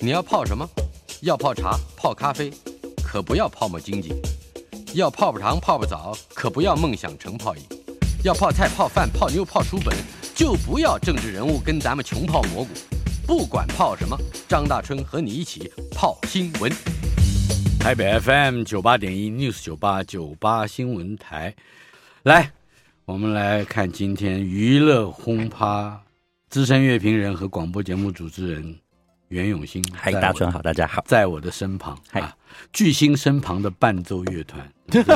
你要泡什么？要泡茶、泡咖啡，可不要泡沫经济；要泡泡糖、泡泡澡，可不要梦想成泡影；要泡菜、泡饭、泡妞、泡书本，就不要政治人物跟咱们穷泡蘑菇。不管泡什么，张大春和你一起泡新闻。台北 FM 九八点一 News 九八九八新闻台，来，我们来看今天娱乐轰趴资深乐评人和广播节目主持人袁永新。嗨，大春好，大家好，在我的身旁，嗨啊，巨星身旁的伴奏乐团，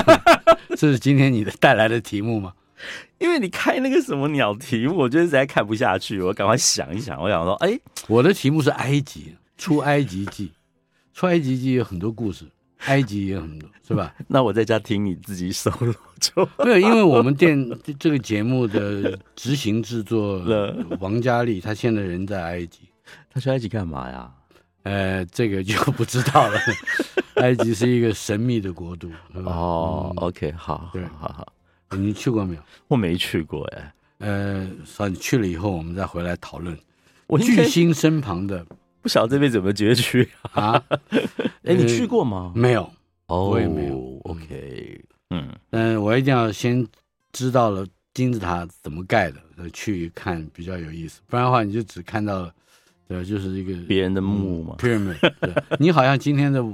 这是今天你的带来的题目吗？因为你开那个什么鸟题目，我觉得实在看不下去，我赶快想一想，我想说，哎，我的题目是埃及，出埃及记。出埃及记有很多故事，埃及也有很多，是吧？那我在家听你自己 solo 就没有，因为我们电这个节目的执行制作王佳丽，她现在人在埃及，他去埃及干嘛呀？呃，这个就不知道了。埃及是一个神秘的国度。哦、嗯、，OK，好，好，好好。你去过没有？我没去过，哎。呃，算你去了以后，我们再回来讨论。我巨星身旁的。不晓得这辈子怎么攫取 啊？哎，你去过吗？没有，哦，我也没有。OK，嗯，嗯，我一定要先知道了金字塔怎么盖的，去看比较有意思。不然的话，你就只看到了，对，就是一个别人的墓嘛。Pyramid，对，你好像今天的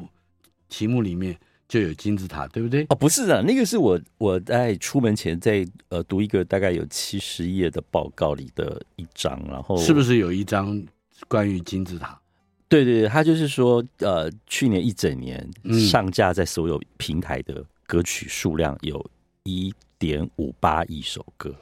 题目里面就有金字塔，对不对？哦，不是的，那个是我我在出门前在呃读一个大概有七十页的报告里的一章，然后是不是有一章？关于金字塔，对对对，他就是说，呃，去年一整年上架在所有平台的歌曲数量有一点五八亿首歌。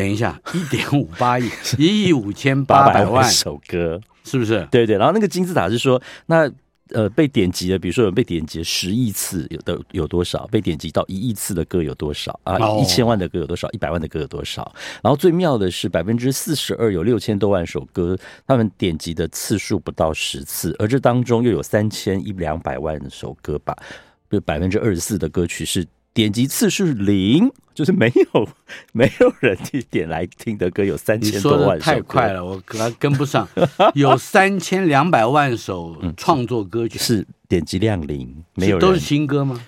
等一下，一点五八亿，一亿五千八百万首歌，是不是？对对，然后那个金字塔是说那。呃，被点击的，比如说有被点击十亿次，有的有多少？被点击到一亿次的歌有多少啊？一千万的歌有多少？一百万的歌有多少？然后最妙的是，百分之四十二有六千多万首歌，他们点击的次数不到十次，而这当中又有三千一两百万首歌吧，就百分之二十四的歌曲是。点击次数零，就是没有 没有人去点来听的歌有三千多万首。太快了，我跟跟不上。有三千两百万首创作歌曲，嗯、是点击量零，没有人都是新歌吗？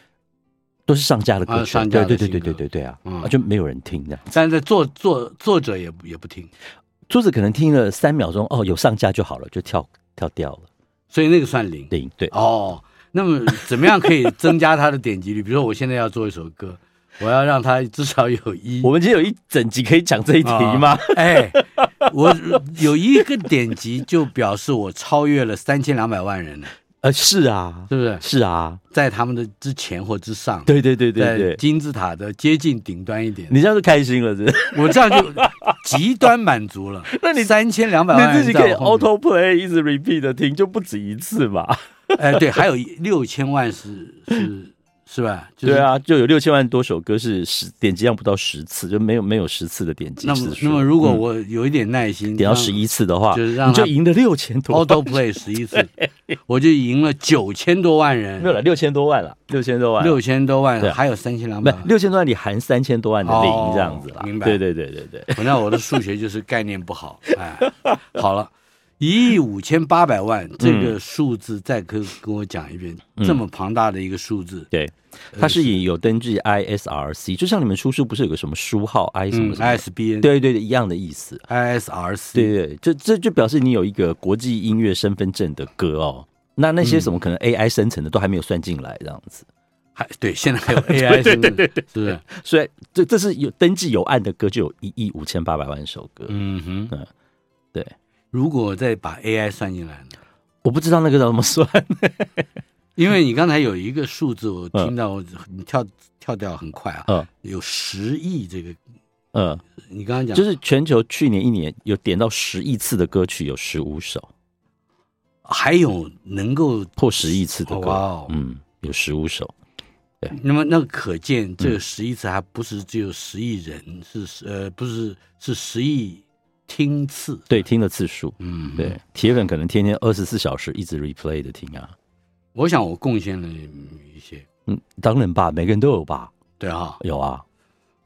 都是上架的歌曲，上架的对对对对对对啊，嗯、就没有人听的。但是作作作者也也不听，作者可能听了三秒钟，哦，有上架就好了，就跳跳掉了，所以那个算零零对哦。那么怎么样可以增加它的点击率？比如说，我现在要做一首歌，我要让它至少有一。我们今天有一整集可以讲这一题吗？哦、哎，我有一个点击就表示我超越了三千两百万人了。呃，是啊，是不是？是啊，在他们的之前或之上。对对对对对，金字塔的接近顶端一点。你这样就开心了，是？我这样就 极端满足了。那你三千两百万，你自己可以 auto play 一直 repeat 的听，就不止一次嘛。哎，对，还有六千万是是是吧？对啊，就有六千万多首歌是十点击量不到十次，就没有没有十次的点击。那么，那么如果我有一点耐心，点到十一次的话，就是让你就赢了六千多。Auto Play 十一次，我就赢了九千多万人。没有了，六千多万了，六千多万，六千多万，还有三千两百万，六千多万里含三千多万的零这样子了。明白？对对对对对。反正我的数学就是概念不好。哎，好了。一亿五千八百万这个数字，再跟跟我讲一遍，嗯、这么庞大的一个数字，对，它是以有登记 ISRC，就像你们出书不是有个什么书号 I 什么什么 ISBN，对对对，一样的意思，ISRC，对对，这这就表示你有一个国际音乐身份证的歌哦，那那些什么可能 AI 生成的都还没有算进来，这样子，还对，现在还有 AI 对对对对，是不是？所以这这是有登记有案的歌，就有一亿五千八百万首歌，嗯哼，嗯，对。如果再把 AI 算进来呢？我不知道那个怎么算，因为你刚才有一个数字，我听到你跳跳掉很快啊，嗯，有十亿这个，嗯，你刚刚讲。就是全球去年一年有点到十亿次的歌曲有十五首，还有能够破十亿次的歌，嗯，有十五首，对，那么那可见这十亿次还不是只有十亿人，是呃不是是十亿。听次对听的次数，嗯，对，铁粉可能天天二十四小时一直 replay 的听啊。我想我贡献了一些，嗯，当然吧，每个人都有吧，对啊，有啊。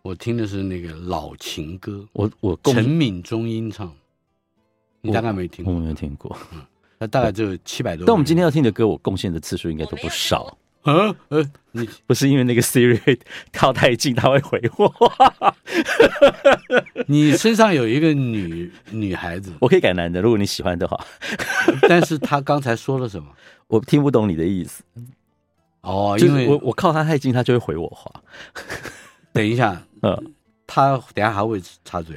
我听的是那个老情歌，我我陈敏中音唱，你大概没听过，我没有听过。嗯，那大概就七百多。但我们今天要听的歌，我贡献的次数应该都不少。嗯呃，你不是因为那个 Siri 靠太近，他会回我。你身上有一个女女孩子，我可以改男的，如果你喜欢的话。但是他刚才说了什么？我听不懂你的意思。哦，因为我我靠他太近，他就会回我话。等一下，嗯，他等下还会插嘴。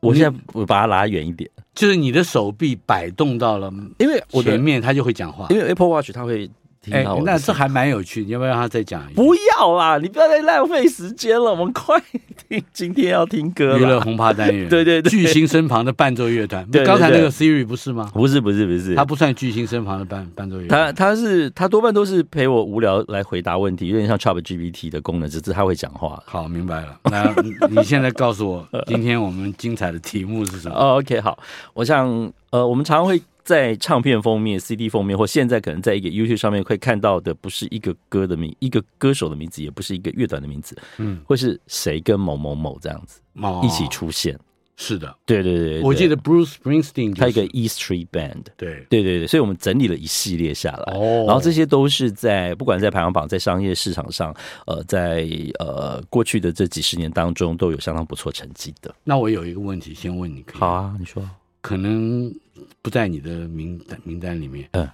我现在我把他拉远一点，就是你的手臂摆动到了，因为我前面他就会讲话，因为 Apple Watch 他会。哎，那这还蛮有趣，你要不要让他再讲一遍？不要啦，你不要再浪费时间了，我们快听，今天要听歌了。娱乐轰趴单元，对对对，巨星身旁的伴奏乐团。刚才那个 Siri 不是吗？不是不是不是，他不算巨星身旁的伴伴奏乐团。他他是他多半都是陪我无聊来回答问题，有点像 ChatGPT 的功能，只是他会讲话。好，明白了。那 你现在告诉我，今天我们精彩的题目是什么？哦，OK，好，我想呃，我们常常会。在唱片封面、CD 封面，或现在可能在一个 YouTube 上面会看到的，不是一个歌的名，一个歌手的名字，也不是一个乐团的名字，嗯，会是谁跟某某某这样子一起出现？是的，对对对，我记得 Bruce Springsteen 他一个 E Street Band，对。对对对，所以我们整理了一系列下来，哦，然后这些都是在不管在排行榜、在商业市场上，呃，在呃过去的这几十年当中都有相当不错成绩的。那我有一个问题，先问你，好啊，你说。可能不在你的名单名单里面。嗯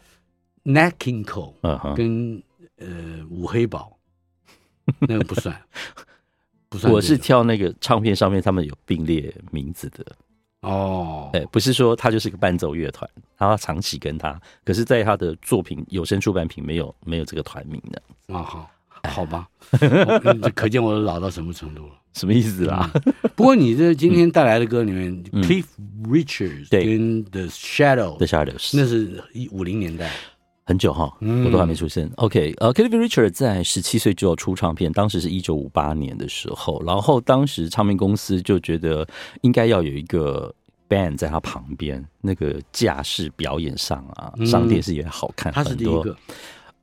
Cole，嗯跟呃五黑宝，那个不算，不算。我是挑那个唱片上面他们有并列名字的。哦，哎，不是说他就是个伴奏乐团，他长期跟他，可是在他的作品有声出版品没有没有这个团名的。啊，好，好吧，可见我老到什么程度了。什么意思啦？不过你这今天带来的歌里面，Cliff Richard 跟 The Shadow，The Shadows，那是一五零年代，很久哈，我都还没出生。OK，呃，Cliff Richard 在十七岁就要出唱片，当时是一九五八年的时候，然后当时唱片公司就觉得应该要有一个 band 在他旁边，那个架势表演上啊，上电视也好看，他是第一个。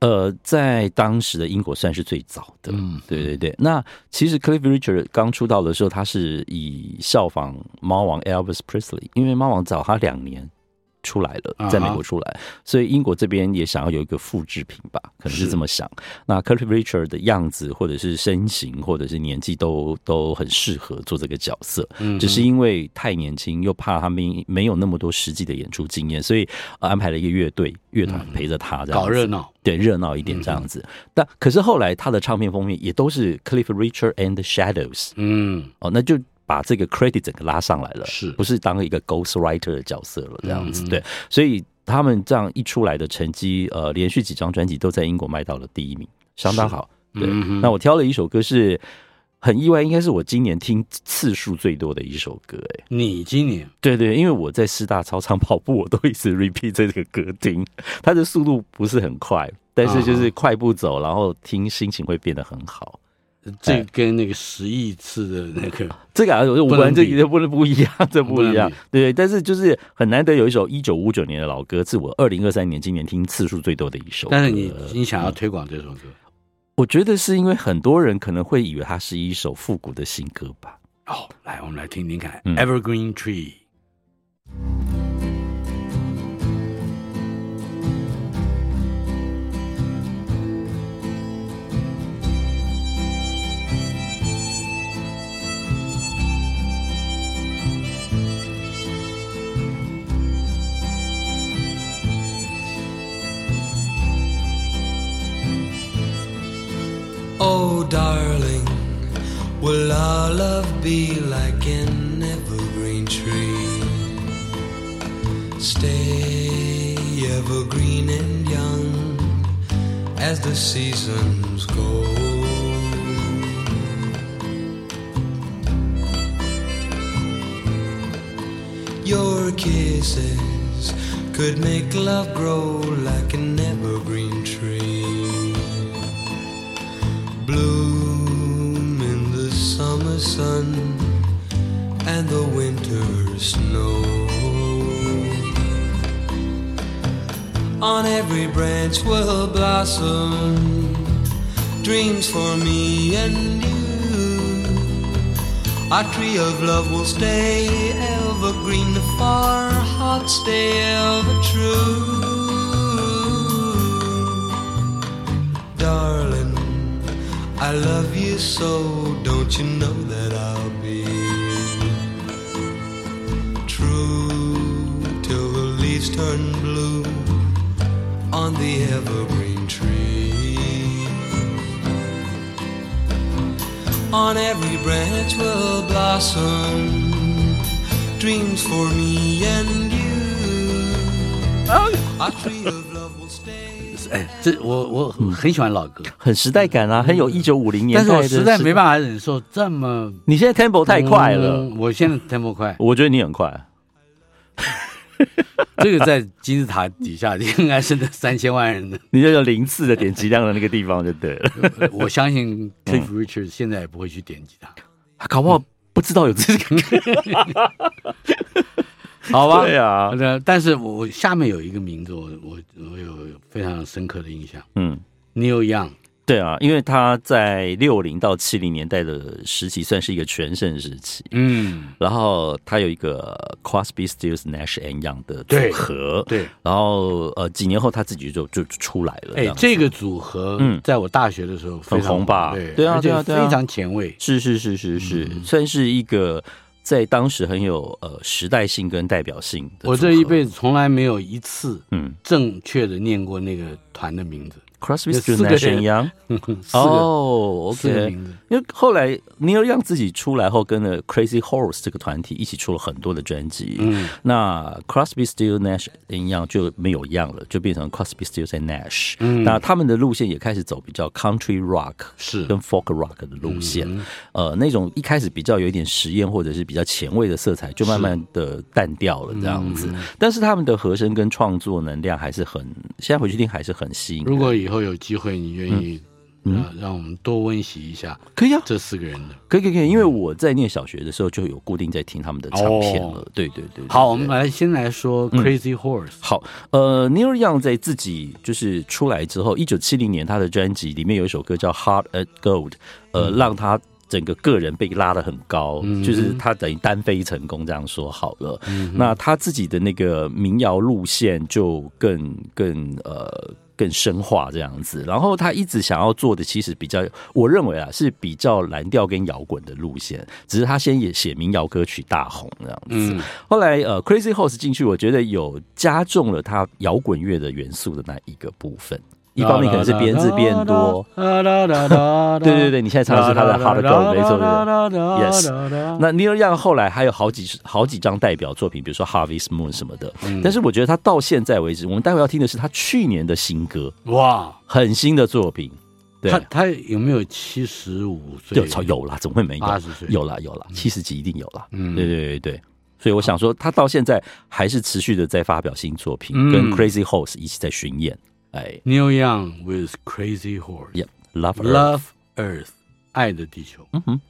呃，在当时的英国算是最早的，嗯，对对对。那其实 Cliff Richard 刚出道的时候，他是以效仿猫王 Elvis Presley，因为猫王早他两年。出来了，在美国出来，啊、所以英国这边也想要有一个复制品吧，可能是这么想。那 Cliff Richard 的样子，或者是身形，或者是年纪，都都很适合做这个角色。嗯，只是因为太年轻，又怕他没没有那么多实际的演出经验，所以安排了一个乐队乐团陪着他，这样、嗯、搞热闹，对，热闹一点这样子。嗯、但可是后来他的唱片封面也都是 Cliff Richard and the Shadows。嗯，哦，那就。把这个 credit 整个拉上来了，是不是当一个 ghost writer 的角色了？这样子，嗯、对，所以他们这样一出来的成绩，呃，连续几张专辑都在英国卖到了第一名，相当好。对，嗯、那我挑了一首歌是很意外，应该是我今年听次数最多的一首歌。哎，你今年？对对，因为我在师大操场跑步，我都一直 repeat 这个歌听，它的速度不是很快，但是就是快步走，然后听心情会变得很好。这跟那个十亿次的那个，这个啊，我们这一定不能不一样，这不一样，对，但是就是很难得有一首一九五九年的老歌，是我二零二三年今年听次数最多的一首。但是你你想要推广这首歌，我觉得是因为很多人可能会以为它是一首复古的新歌吧。哦，来，我们来听听看，《Evergreen Tree》。Oh, darling, will our love be like an evergreen tree? Stay evergreen and young as the seasons go. Your kisses could make love grow like an evergreen bloom in the summer sun and the winter snow. On every branch will blossom dreams for me and you. Our tree of love will stay evergreen, the far hearts stay ever true. I love you so, don't you know that I'll be true till the leaves turn blue on the evergreen tree. On every branch will blossom dreams for me and you. Oh. Our 这我我很喜欢老歌，很时代感啊，很有一九五零年但是我。实在没办法忍受这么你现在 tempo 太快了，嗯我现在 tempo 快，我觉得你很快。这个在金字塔底下 应该是那三千万人的。你就有零次的点击量的那个地方就对了。我相信 Cliff Richard 现在也不会去点击它，他搞不好不知道有这个歌。好吧？对啊，呃但是我我下面有一个名字，我我我有非常深刻的印象。嗯，，Neil Young。对啊，因为他在六零到七零年代的时期算是一个全盛时期。嗯，然后他有一个 Crosby, Stills, Nash and Young 的组合，对，然后呃几年后他自己就就出来了。哎，这个组合，嗯。在我大学的时候很红吧？对对啊对啊对啊。非常前卫。是是是是是，嗯。算是一个在当时很有呃时代性跟代表性的。我这一辈子从来没有一次嗯正确的念过那个团的名字，，Crosby, 有 Stills, 四个 Nash Young。哦，OK。因为后来 Neil Young 自己出来后，跟了 Crazy Horse 这个团体一起出了很多的专辑。嗯，那 Crosby, Stills, Nash and Young 就没有样了，就变成 Crosby, Stills and Nash。嗯那他们的路线也开始走比较 Country Rock 是跟 Folk Rock 的路线。嗯呃，那种一开始比较有一点实验或者是比较前卫的色彩，就慢慢的淡掉了这样子。嗯但是他们的和声跟创作能量还是很，现在回去听还是很吸引。如果以后有机会，你愿意嗯让让我们多温习一下可以啊，这四个人的。可以可以可以，因为我在念小学的时候就有固定在听他们的唱片了。哦对对对对好，我们来先来说嗯 Crazy Horse。好，呃，Neil Young 在自己就是出来之后，一九七零年他的专辑里面有一首歌叫《Heart at Gold》，呃，让他整个个人被拉得很高，嗯就是他等于单飞成功，这样说好了。嗯那他自己的那个民谣路线就更更呃更深化这样子，然后他一直想要做的其实比较，我认为啊是比较蓝调跟摇滚的路线，只是他先也写民谣歌曲大红这样子。嗯后来呃，Crazy Horse 进去，我觉得有加重了他摇滚乐的元素的那一个部分。一方面可能是编制变多，对对对，你现在唱的是他的 Heart Go，没错对 Yes 那 Neil Young 后来还有好几好几张代表作品，比如说 Harvest Moon 什么的。但是我觉得他到现在为止，我们待会要听的是他去年的新歌，哇，很新的作品。对他，他有没有七十五岁？有有啦，怎么会没有？八十岁有啦有啦，七十几一定有啦。嗯对对对对。所以我想说，他到现在还是持续的在发表新作品，嗯跟 Crazy Horse 一起在巡演。哎 Neil Young with Crazy Horse。 ，Yep，Love Earth Love Earth，爱的地球。嗯哼。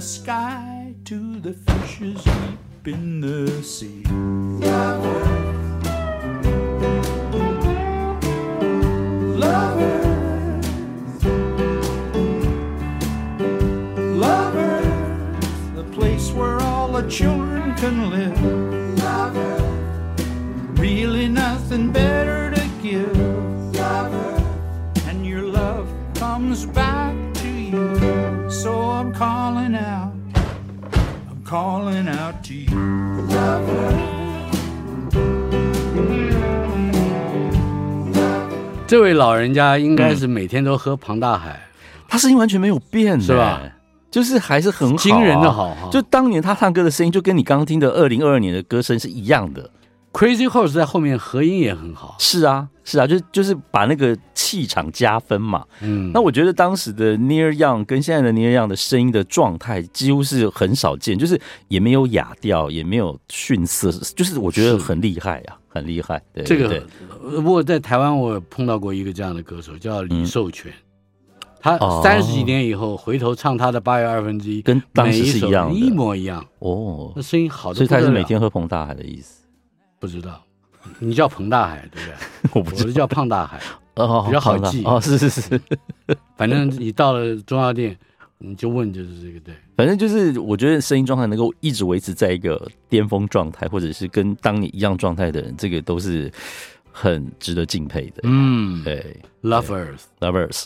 The sky 人家应该是每天都喝庞大海，他声音完全没有变、欸，是吧？就是还是很好、啊，惊人的好哈。就当年他唱歌的声音，就跟你刚刚听的二零二二年的歌声是一样的。Crazy Horse 在后面合音也很好。是啊，是啊，就就是把那个气场加分嘛。嗯，那我觉得当时的 Near Young 跟现在的 Near Young 的声音的状态几乎是很少见，就是也没有哑调，也没有逊色，就是我觉得很厉害啊，很厉害。对，这个对不过在台湾我碰到过一个这样的歌手，叫李寿全。嗯他三十几年以后回头唱他的八月二分之一，跟当时是一样的，一模一样哦。那声音好的，所以他是每天喝彭大海的意思？不知道，你叫彭大海对不对？我不，我是叫胖大海，哦，比较好记哦。是是是，反正你到了中药店，你就问就是这个对。反正就是我觉得声音状态能够一直维持在一个巅峰状态，或者是跟当你一样状态的人，这个都是很值得敬佩的。嗯，对，Lovers，Lovers，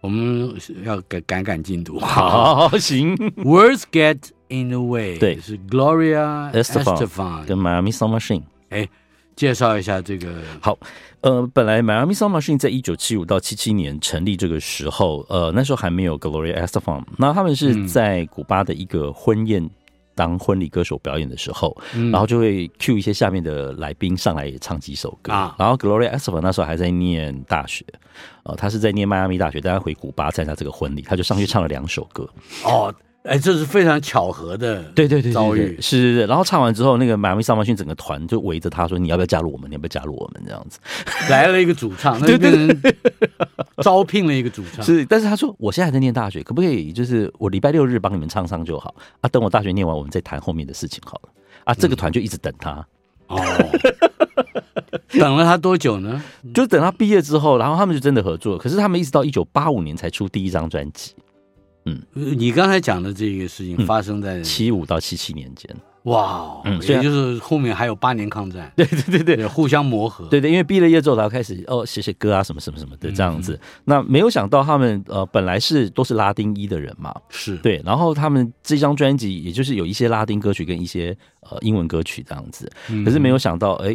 我们要赶赶赶进度。好，行。Words get in the way，对，是 Gloria Estefan 跟 Miami Sound Machine。哎，介绍一下这个。好，呃，本来 Miami Sound Machine 在一九七五到七七年成立这个时候，呃，那时候还没有 Gloria Estefan。那他们是在古巴的一个婚宴。当婚礼歌手表演的时候，嗯、然后就会 cue 一些下面的来宾上来也唱几首歌。啊、然后 Gloria Estefan 那时候还在念大学，呃，他是在念迈阿密大学，但他回古巴参加这个婚礼，他就上去唱了两首歌。哦。哎，这是非常巧合的，对对对遭遇是是是。然后唱完之后，那个迈阿密萨曼逊整个团就围着他说：“你要不要加入我们？你要不要加入我们？”这样子 来了一个主唱，对对招聘了一个主唱。是，但是他说：“我现在还在念大学，可不可以就是我礼拜六日帮你们唱唱就好啊？等我大学念完，我们再谈后面的事情好了。”啊，这个团就一直等他。哦，等了他多久呢？就等他毕业之后，然后他们就真的合作。可是他们一直到一九八五年才出第一张专辑。嗯，你刚才讲的这个事情发生在七五到七七年间，哇，嗯，也就是后面还有八年抗战，对对对对，互相磨合，对对，因为毕了业之后，然后开始哦写写歌啊什么什么什么的这样子。那没有想到他们呃本来是都是拉丁裔的人嘛，是。对，然后他们这张专辑也就是有一些拉丁歌曲跟一些呃英文歌曲这样子，可是没有想到哎，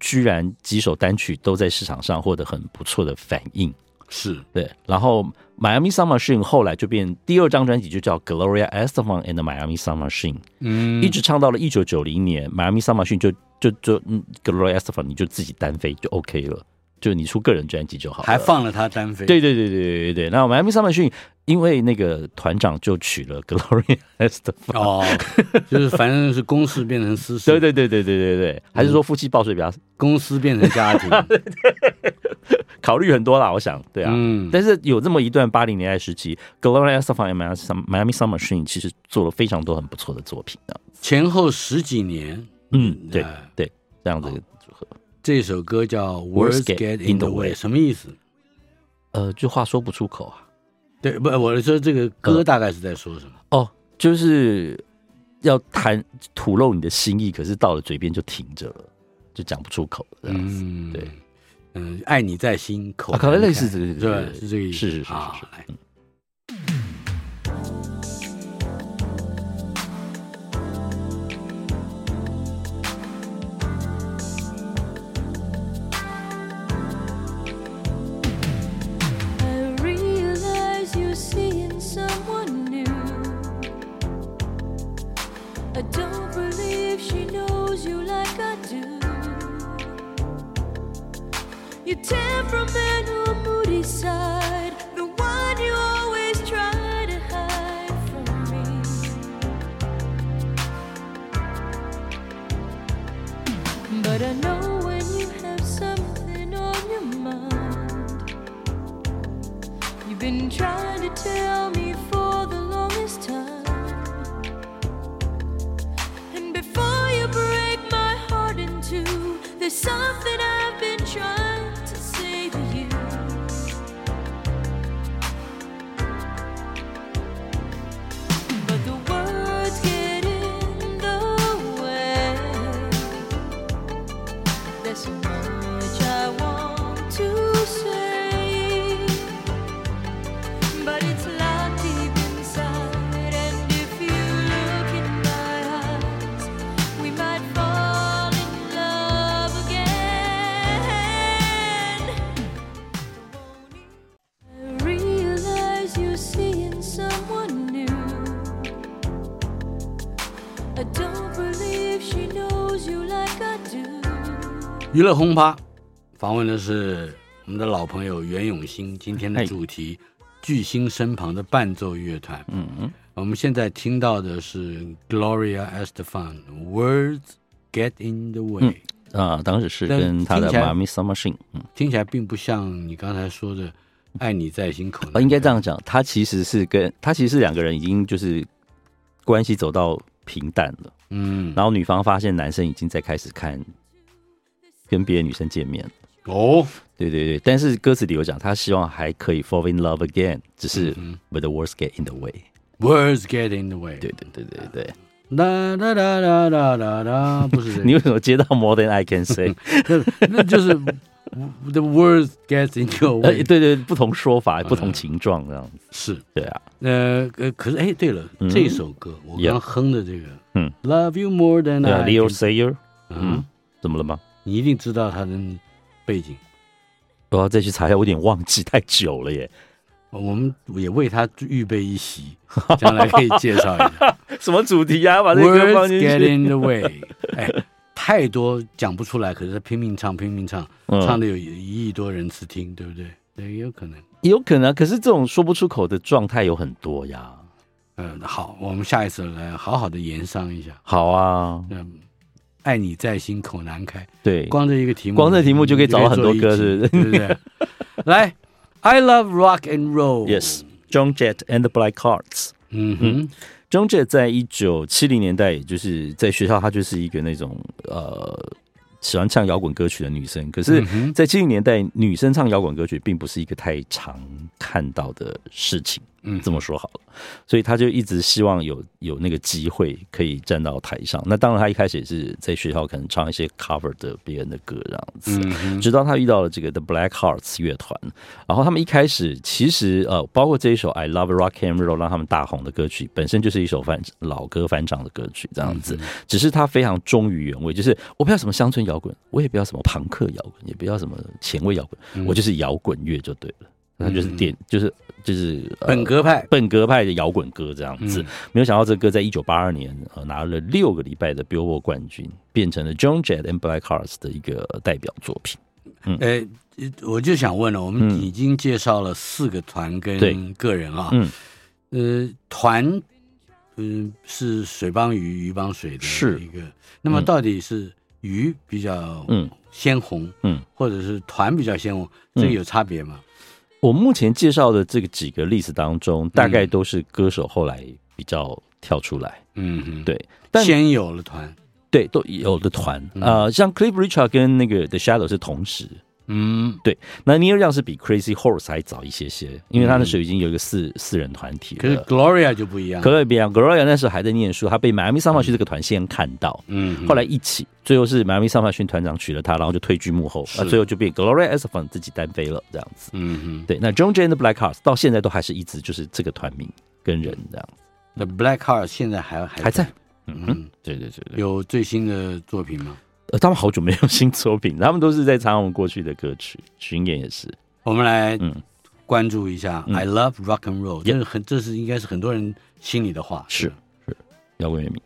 居然几首单曲都在市场上获得很不错的反应。是对，然后 Miami Sound Machine 后来就变第二张专辑就叫 Gloria Estefan and the Miami Sound Machine，嗯，一直唱到了一九九零年，Miami Sound Machine 就就就嗯 Gloria Estefan 你就自己单飞就 OK 了，就你出个人专辑就好了，还放了他单飞，对对对对对对，那 Miami Sound Machine 因为那个团长就娶了 Gloria Estefan，哦，就是反正是公事变成私事，对对对对对对对，还是说夫妻报税比较，公司变成家庭。考虑很多啦，我想，对啊，嗯，但是有这么一段八零年代时期，Gloria Estefan 和 Miami Sound Machine 其实做了非常多很不错的作品的，前后十几年，嗯，对对，这样子的组合。这首歌叫 Words Get in the Way，什么意思？呃，就话说不出口啊。对，不，我是说这个歌大概是在说什么？哦，就是要谈吐露你的心意，可是到了嘴边就停着了，就讲不出口这样子，对。爱你在心口可能类似这个是是这个意思是是是来 realizeyouseeingsomeone 你 dontbelievesheknowsyoulike your temperamental moody side, the one you always try to hide from me. But I know when you have something on your mind, you've been trying to tell me for the longest time. There's something I've been trying 娱乐轰趴访问的是我们的老朋友袁永新。今天的主题：巨星身旁的伴奏乐团。嗯嗯，我们现在听到的是 Gloria Estefan，Words Get in the Way。嗯、啊，当时是跟他的 Mamie Submachine。嗯，听起来并不像你刚才说的“爱你在心口”。应该这样讲，他其实是跟他其实是两个人已经就是关系走到平淡了。嗯，然后女方发现男生已经在开始看。跟别的女生见面哦，对对对，但是歌词里有讲，他希望还可以 fall in love again，只是 but the words get in the way，words get in the way，对对对对对，哒哒哒哒哒哒哒，不是，你为什么接到 more than I can say？那就是 the words get in your way，对对，不同说法，不同情状这样子，是对啊，呃呃，可是哎，对了，这首歌我刚哼的这个，嗯，Love you more than I，Leo Sayer，嗯，怎么了吗？你一定知道他的背景，我要再去查一下，我有点忘记太久了耶。我们也为他预备一席，将来可以介绍一下 什么主题啊？把这个歌放进去。Words get in the way，哎，太多讲不出来，可是他拼命唱，拼命唱，嗯、唱的有一亿多人次听，对不对？对，也有可能，有可能。可是这种说不出口的状态有很多呀。嗯，好，我们下一次来好好的研商一下。好啊，嗯。爱你在心口难开，对，光这一个题目，光这题目就可以找到很多歌，是不是？对不对？来，I love rock and roll，Yes，John Jett and the Black Hearts。嗯哼，John Jett 在一九七零年代，也就是在学校，她就是一个那种呃喜欢唱摇滚歌曲的女生。可是，在七零年代，女生唱摇滚歌曲并不是一个太常看到的事情。嗯，这么说好了，所以他就一直希望有有那个机会可以站到台上。那当然，他一开始也是在学校可能唱一些 cover 的别人的歌这样子。嗯，直到他遇到了这个 The Black Hearts 乐团，然后他们一开始其实呃，包括这一首 I Love Rock and Roll 让他们大红的歌曲，本身就是一首翻老歌翻唱的歌曲这样子。只是他非常忠于原味，就是我不要什么乡村摇滚，我也不要什么朋克摇滚，也不要什么前卫摇滚，我就是摇滚乐就对了。那就是点就是。就是本格派，本格派的摇滚歌这样子，没有想到这歌在一九八二年呃拿了六个礼拜的 Billboard 冠军，变成了 John Jett and Black Hearts 的一个代表作品。嗯，哎，我就想问了，我们已经介绍了四个团跟个人啊，嗯，呃，团，嗯，是水帮鱼，鱼帮水的一个，那么到底是鱼比较嗯。鲜红，嗯，或者是团比较鲜红，这个有差别吗？我目前介绍的这个几个例子当中，大概都是歌手后来比较跳出来，嗯嗯，对，但先有了团，对，都有的团。呃，像 Cliff Richard 跟那个 The Shadows 是同时。嗯，对，那 Neil Young 是比 Crazy Horse 还早一些些，因为他那时候已经有一个四四人团体了。可是 Gloria 就不一样，Gloria 不一样，Gloria 那时候还在念书，他被 Miami Sound Machine 这个团先看到，嗯，后来一起，最后是 Miami Sound Machine 团长娶了她，然后就退居幕后，啊，最后就变 Gloria Estefan 自己单飞了这样子。嗯嗯，对，那 John and the Black Hearts 到现在都还是一直就是这个团名跟人这样子。The Black Hearts 现在还还还在，嗯嗯，对对对对，有最新的作品吗？呃，他们好久没有 新作品，他们都是在唱我们过去的歌曲，巡演也是。我们来嗯关注一下、嗯、，I love rock and roll，这是很这是应该是很多人心里的话，是是摇滚乐迷。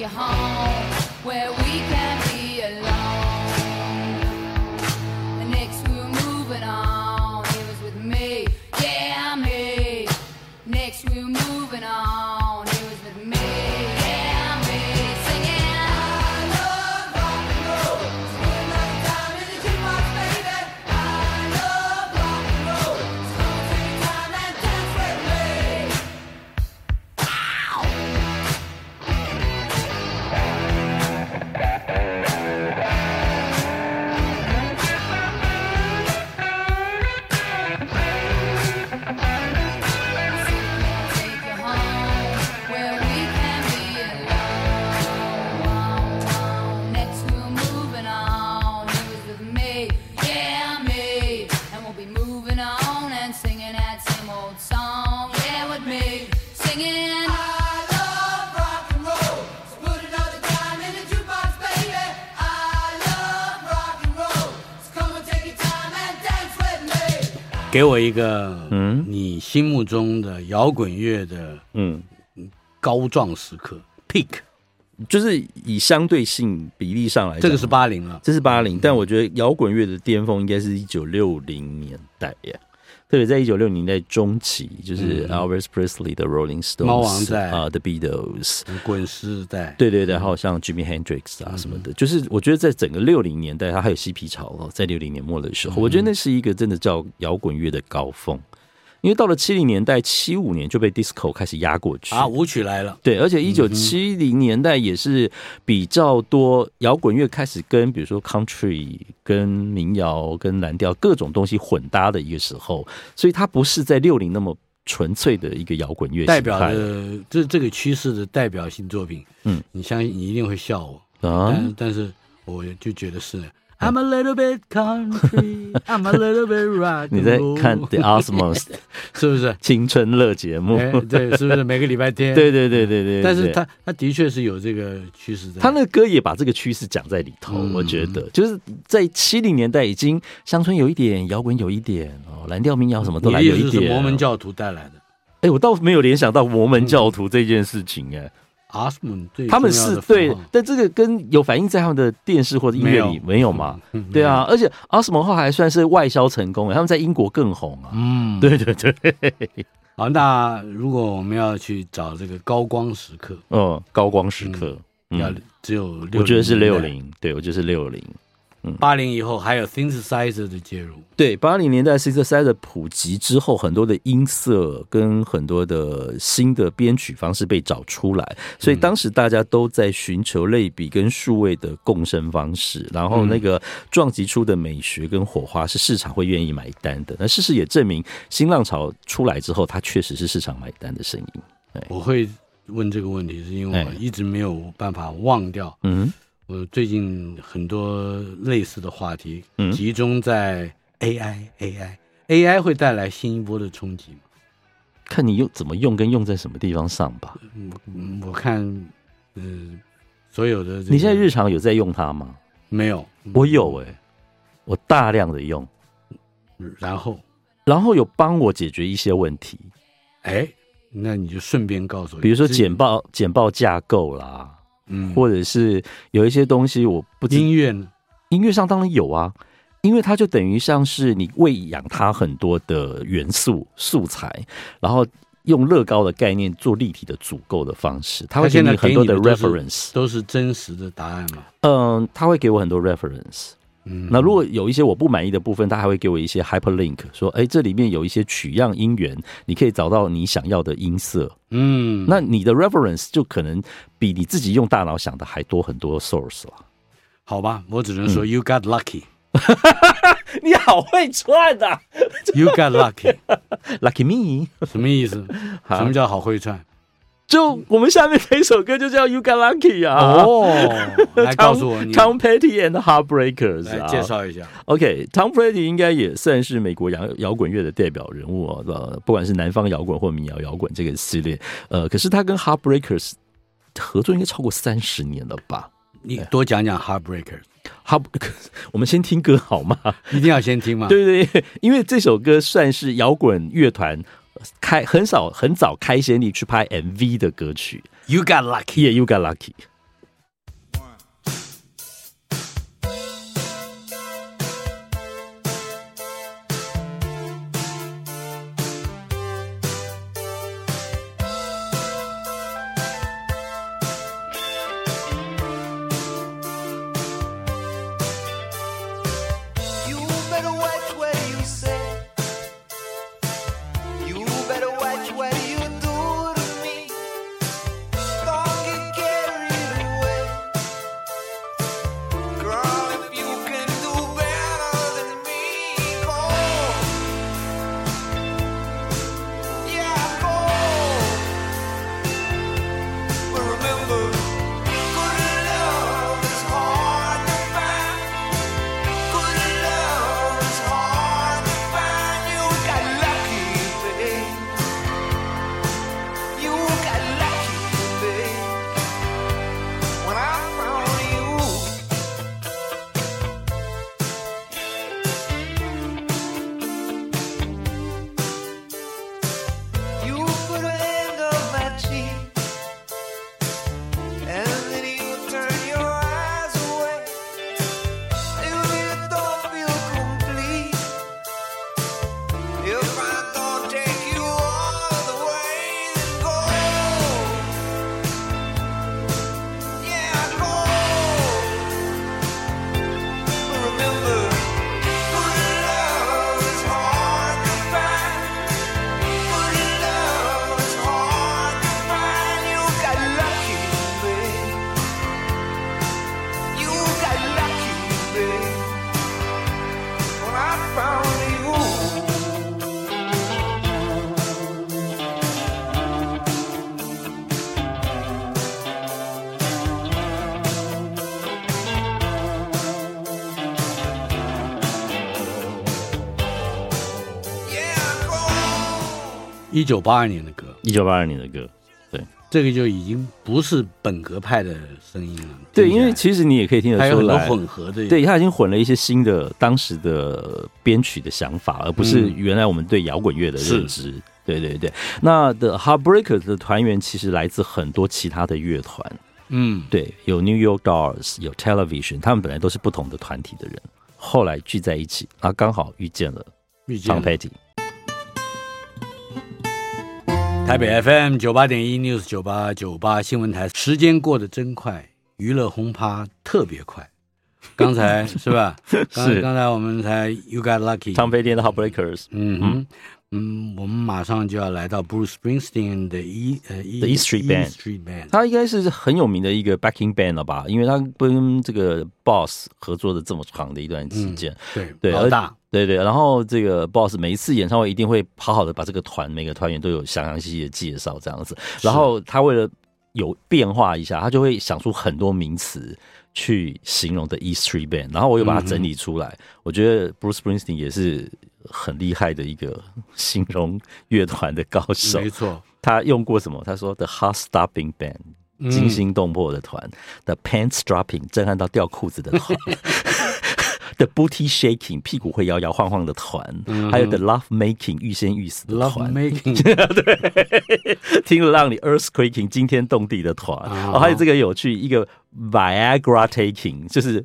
Your home where we can 给我一个嗯，你心目中的摇滚乐的嗯。高壮时刻 peak，就是以相对性比例上来讲，这个是八零了，这是八零，但我觉得摇滚乐的巅峰应该是一九六零年代呀。特别在一九六零年代中期，就是 Elvis Presley 的 Rolling Stones、猫王在。啊，The Beatles、滚石代，对对对，还有像 Jimi Hendrix 啊什么的，就是我觉得在整个六零年代，它还有嬉皮潮哦，在六零年末的时候，我觉得那是一个真的叫摇滚乐的高峰。因为到了七零年代，七五年就被 disco 开始压过去啊，舞曲来了。对，而且一九七零年代也是比较多摇滚乐开始跟比如说 country、跟民谣、跟蓝调各种东西混搭的一个时候，所以它不是在六零那么纯粹的一个摇滚乐。代表的这这个趋势的代表性作品，嗯，你相信你一定会笑我啊，但但是我就觉得是。I'm a little bit country, I'm a little bit rock。你在看 The Osmonds 是不是青春乐节目？对，是不是每个礼拜天？对对对对对。但是他他的确是有这个趋势在。他那个歌也把这个趋势讲在里头，我觉得就是在七零年代已经乡村有一点，摇滚有一点哦，蓝调民谣什么都来有一点。摩门教徒带来的。哎，我倒没有联想到摩门教徒这件事情哎。阿斯蒙对他们是对，但这个跟有反映在他们的电视或者音乐里没有吗？对啊，而且阿斯蒙后还算是外销成功，他们在英国更红啊。嗯，对对对。好，那如果我们要去找这个高光时刻，嗯，高光时刻要只有，我觉得是六零，对，我觉得是六零。八零以后还有 synthesizer 的介入，对，八零年代 synthesizer 普及之后，很多的音色跟很多的新的编曲方式被找出来，所以当时大家都在寻求类比跟数位的共生方式，然后那个撞击出的美学跟火花是市场会愿意买单的。那事实也证明，新浪潮出来之后，它确实是市场买单的声音。我会问这个问题，是因为我一直没有办法忘掉，嗯。我最近很多类似的话题，集中在 AI，AI，AI AI 会带来新一波的冲击吗？看你用怎么用，跟用在什么地方上吧。嗯，我看，嗯、呃，所有的你现在日常有在用它吗？没有，我有哎、欸，我大量的用，然后，然后有帮我解决一些问题。哎，那你就顺便告诉我，比如说简报、简报架构啦。嗯，或者是有一些东西我不知，音乐呢？音乐上当然有啊，因为它就等于像是你喂养它很多的元素素材，然后用乐高的概念做立体的组构的方式，它会给你很多的 reference，都是真实的答案嘛？嗯，它会给我很多 reference。嗯，那如果有一些我不满意的部分，他还会给我一些 hyperlink，说，哎，这里面有一些取样音源，你可以找到你想要的音色。嗯，那你的 reference 就可能比你自己用大脑想的还多很多 source 了。好吧，我只能说、嗯、you got lucky。你好会串的、啊、you got lucky，lucky me，什么意思？什么叫好会串？就我们下面这一首歌就叫 You Got Lucky 啊！哦，来 告诉我 Tom Petty and the Heartbreakers 来介绍一下。OK，Tom Petty 应该也算是美国摇摇滚乐的代表人物啊，呃，不管是南方摇滚或民谣摇滚这个系列，呃，可是他跟 Heartbreakers 合作应该超过三十年了吧？你多讲讲 Heartbreakers。Heart，我们先听歌好吗？一定要先听吗？对对对，因为这首歌算是摇滚乐团。开很少很早开先例去拍 MV 的歌曲，You got lucky，Yeah，You got lucky。一九八二年的歌，一九八二年的歌，对，这个就已经不是本格派的声音了。对，因为其实你也可以听得出来，还有很多混合的，对，他已经混了一些新的当时的编曲的想法，而不是原来我们对摇滚乐的认知。嗯、对对对，那 The Heartbreakers 的团员其实来自很多其他的乐团，嗯，对，有 New York Dolls，有 Television，他们本来都是不同的团体的人，后来聚在一起，啊，刚好遇见了。Tom Petty。台北 FM 九八点一 News 九八九八新闻台，时间过得真快，娱乐轰趴特别快。刚才 是吧？是刚才我们才 You Got Lucky，Tom Petty 的 Heartbreakers。嗯哼，嗯，我们马上就要来到 Bruce Springsteen 的 E 呃 E Street Band。他应该是很有名的一个 backing band 了吧？因为他跟这个 Boss 合作的这么长的一段时间。对对，老大。对对，然后这个 Boss 每一次演唱会一定会好好的把这个团每个团员都有详详细细的介绍这样子，然后他为了有变化一下，他就会想出很多名词去形容的 E Street Band，然后我又把它整理出来。嗯、我觉得 Bruce Springsteen 也是很厉害的一个形容乐团的高手。没错，他用过什么？他说 The Heart Stopping Band，惊心动魄的团、嗯、；The Pants Dropping，震撼到掉裤子的团。The booty shaking，屁股会摇摇晃晃的团，嗯、还有 The love making，欲仙欲死的团。Love making，对，听了让你 earthquaking，惊天动地的团。哦，还有这个有趣，一个 Viagra taking，就是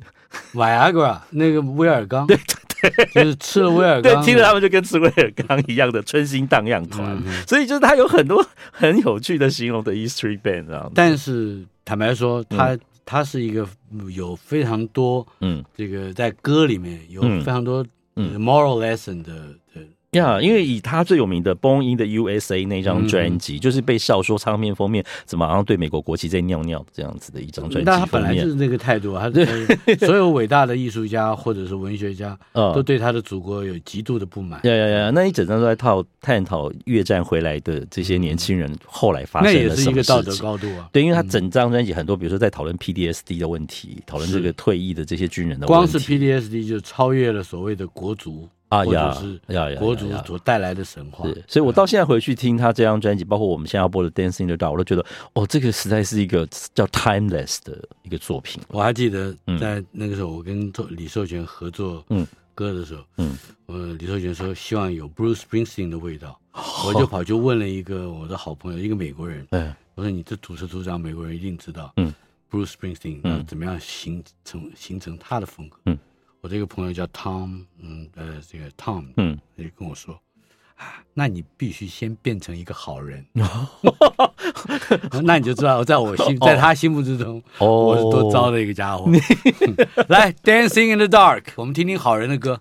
Viagra 那个威尔刚，对对对，就是吃了威尔刚，对，听了他们就跟吃威尔刚一样的春心荡漾团。嗯、所以就是他有很多很有趣的形容的 E Street Band 啊。但是坦白说，他、嗯。他是一个有非常多，嗯，这个在歌里面有非常多 moral lesson 的。呀，yeah, 因为以他最有名的《Born in the USA》那张专辑，嗯、就是被笑说唱片封面怎么好像对美国国旗在尿尿这样子的一张专辑。那他本来就是那个态度，他对 所有伟大的艺术家或者是文学家，都对他的祖国有极度的不满。呀呀呀！那一整张都在套探讨越战回来的这些年轻人后来发生了什么事情。那也是一个道德高度啊。对，因为他整张专辑很多，比如说在讨论 PDSD 的问题，讨论这个退役的这些军人的问题。光是 PDSD 就超越了所谓的国族。啊呀呀呀！国足所带来的神话，是，所以我到现在回去听他这张专辑，包括我们现在要播的《Dancing in the Dark》，我都觉得哦，这个实在是一个叫 timeless 的一个作品。我还记得在那个时候，我跟李寿全合作嗯。歌的时候，嗯，呃，李寿全说希望有 Bruce Springsteen 的味道，我就跑去问了一个我的好朋友，一个美国人，嗯，我说你这主持组长，美国人一定知道，嗯，Bruce Springsteen 怎么样形成形成他的风格，嗯。我这个朋友叫 Tom，嗯，呃，这个 Tom，嗯，他就跟我说，啊，那你必须先变成一个好人，那你就知道，在我心，在他心目之中，我是多糟的一个家伙。来，Dancing in the Dark，我们听听好人的歌。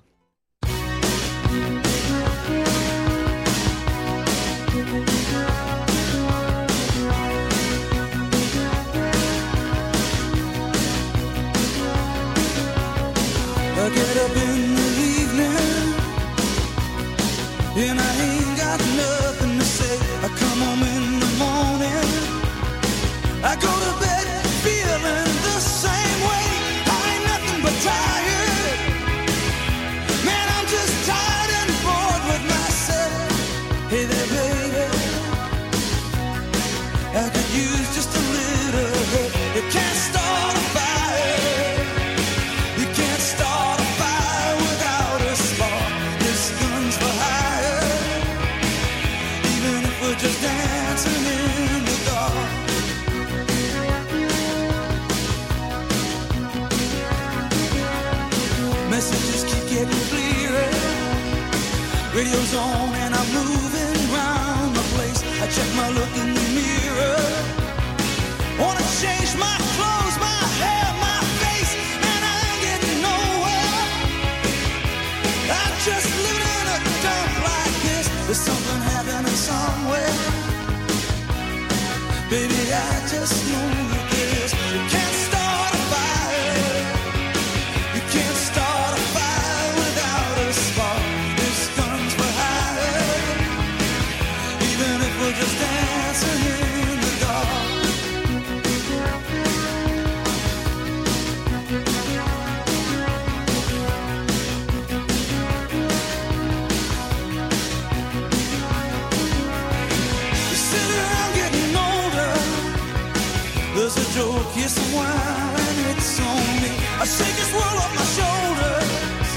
A kiss of wine, it's on me. I shake this world off my shoulders.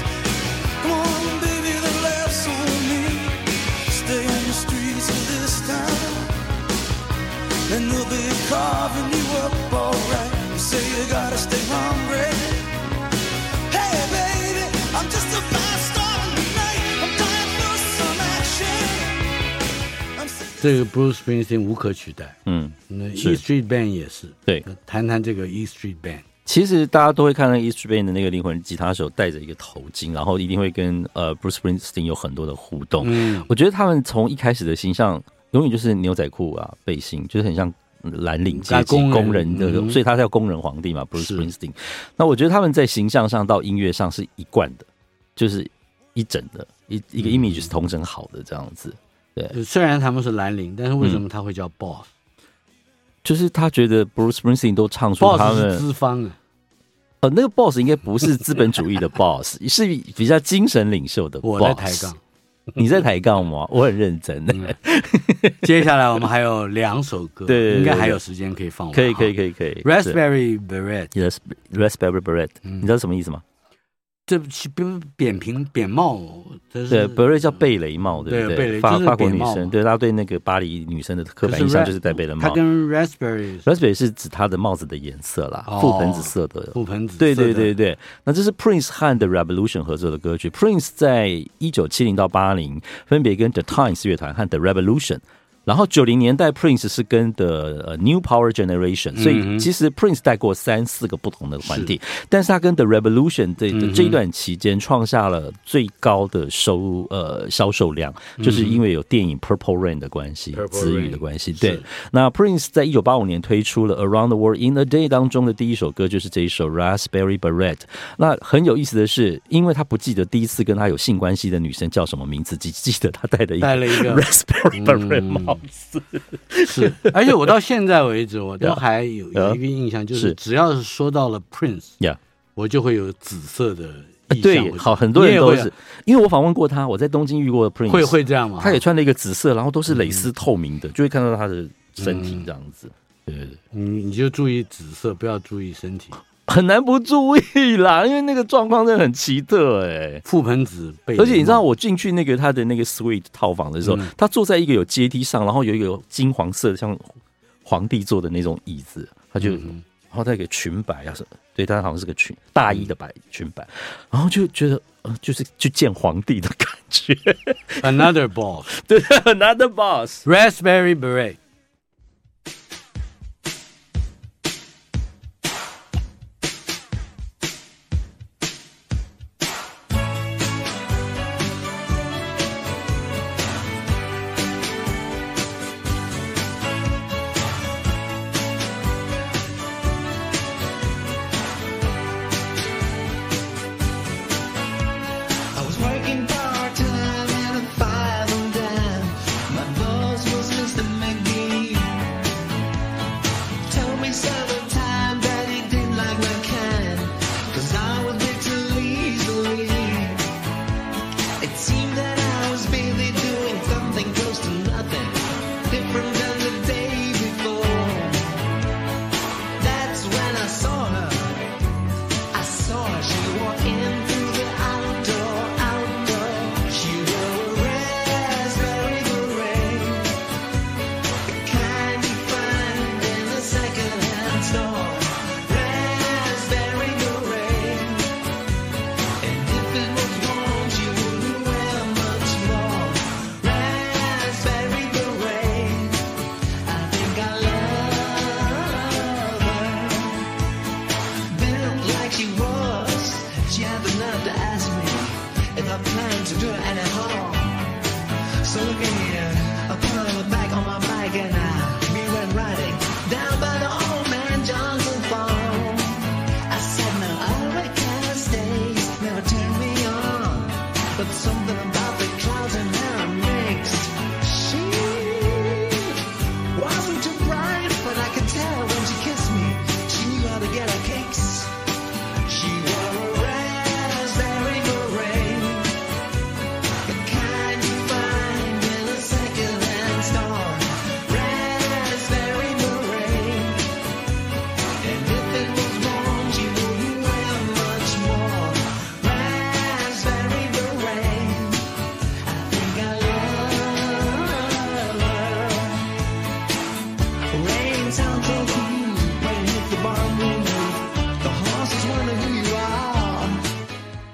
Come on, baby, the laughs on me. Stay on the streets of this town, and they'll be carving you up alright. You say you gotta stay hungry. 这个 Bruce Springsteen 无可取代。嗯，那是 E Street Band 也是。对谈谈这个 E Street Band。其实大家都会看到 E Street Band 的那个灵魂吉他手戴着一个头巾，然后一定会跟呃 Bruce Springsteen 有很多的互动。嗯，我觉得他们从一开始的形象，永远就是牛仔裤啊、背心，就是很像蓝领阶级工人工人的，嗯所以他叫工人皇帝嘛，Bruce Springsteen。那我觉得他们在形象上到音乐上是一贯的，就是一整的，一一个 image 是同整好的这样子。对，虽然他们是蓝领，但是为什么他会叫 Boss？Boss、就是他觉得 Bruce Springsteen 都唱出他们是资方啊。呃，那个 boss 应该不是资本主义的 boss，是比较精神领袖的 boss。我在抬杠，你在抬杠吗？我很认真的。嗯、接下来我们还有两首歌，对，对，对，对，应该还有时间可以放完。可以，可以，可以，可以。Raspberry Beret，Yes，Raspberry Beret，你知道什么意思吗？这不是扁平扁帽，这是对，beret 叫贝雷帽，对不对？法法国女生，对，大家对那个巴黎女生的刻板印象就是戴贝雷帽。它跟 raspberry raspberry 是指它的帽子的颜色啦，覆盆子色的。覆盆子，对对对对。那这是 Prince 和 The Revolution 合作的歌曲。Prince 在一九七零到八零分别跟 The Times 乐团和 The Revolution。然后九零年代，Prince 是跟的呃 New Power Generation，所以其实 Prince 带过三四个不同的团体，但是他跟 The Revolution 这这一段期间创下了最高的收呃销售量，就是因为有电影 Purple Rain 的关系，子语的关系。对，那 Prince 在一九八五年推出了 Around the World in a Day 当中的第一首歌就是这一首 Raspberry Beret。那很有意思的是，因为他不记得第一次跟他有性关系的女生叫什么名字，只记得他带了一个戴了一个 Raspberry Beret 帽。是，而且我到现在为止，我都还有有一个印象，就是只要是说到了 Prince，呀，我就会有紫色的。对，好，很多人都是，因为我访问过他，我在东京遇过 Prince，会会这样吗？他也穿了一个紫色，然后都是蕾丝透明的，就会看到他的身体这样子。对对对，你你就注意紫色，不要注意身体。很难不注意啦，因为那个状况真的很奇特哎、欸，覆盆子被，而且你知道我进去那个他的那个 suite 套房的时候，嗯、他坐在一个有阶梯上，然后有一个金黄色像皇帝坐的那种椅子，他就、嗯、然后他一个裙摆啊，什么对，他好像是个裙大衣的白裙摆，然后就觉得呃，就是去见皇帝的感觉。Another boss，对，Another boss，Raspberry Beret。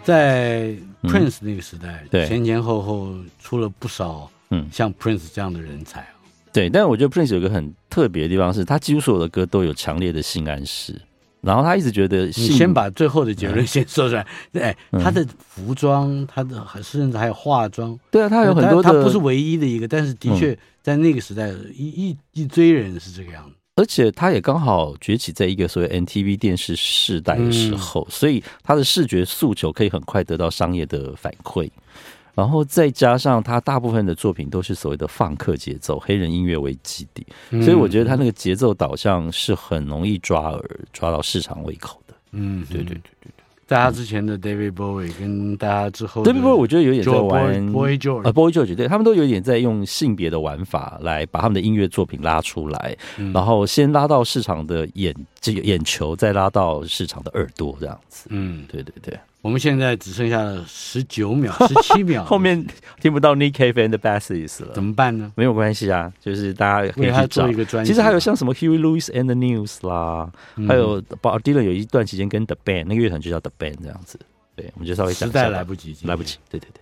在 Prince 那个时代，前前后后出了不少嗯像 Prince 这样的人才。对，但是我觉得 Prince 有个很特别的地方是，他几乎所有的歌都有强烈的性暗示。然后他一直觉得，你先把最后的结论先说出来。对，他的服装，他的甚至还有化妆，对啊，他有很多的，他不是唯一的一个，但是的确在那个时代，一一一堆人是这个样子。而且他也刚好崛起在一个所谓 NTV 电视世代的时候，所以他的视觉诉求可以很快得到商业的反馈。然后再加上他大部分的作品都是所谓的放克节奏，黑人音乐为基底，所以我觉得他那个节奏导向是很容易抓耳、抓到市场胃口的。嗯，对对对对，在他之前的 David Bowie 跟大家之后，David Bowie 我觉得有点在玩 Boy George，呃，Boy George，对他们都有点在用性别的玩法来把他们的音乐作品拉出来，然后先拉到市场的眼这个眼球，再拉到市场的耳朵这样子。嗯，对对对。我们现在只剩下了十九秒、十七秒，后面听不到 Nick Cave and the Banshees 了，怎么办呢？没有关系啊，就是大家可以去找一个专辑。其实还有像什么 Huey Lewis and the News 啦，嗯、还有 Bob Dylan 有一段期间跟 The Band 那个乐团就叫 The Band 这样子。对，我们就稍微讲一下。实在来不及，来不及。对对对。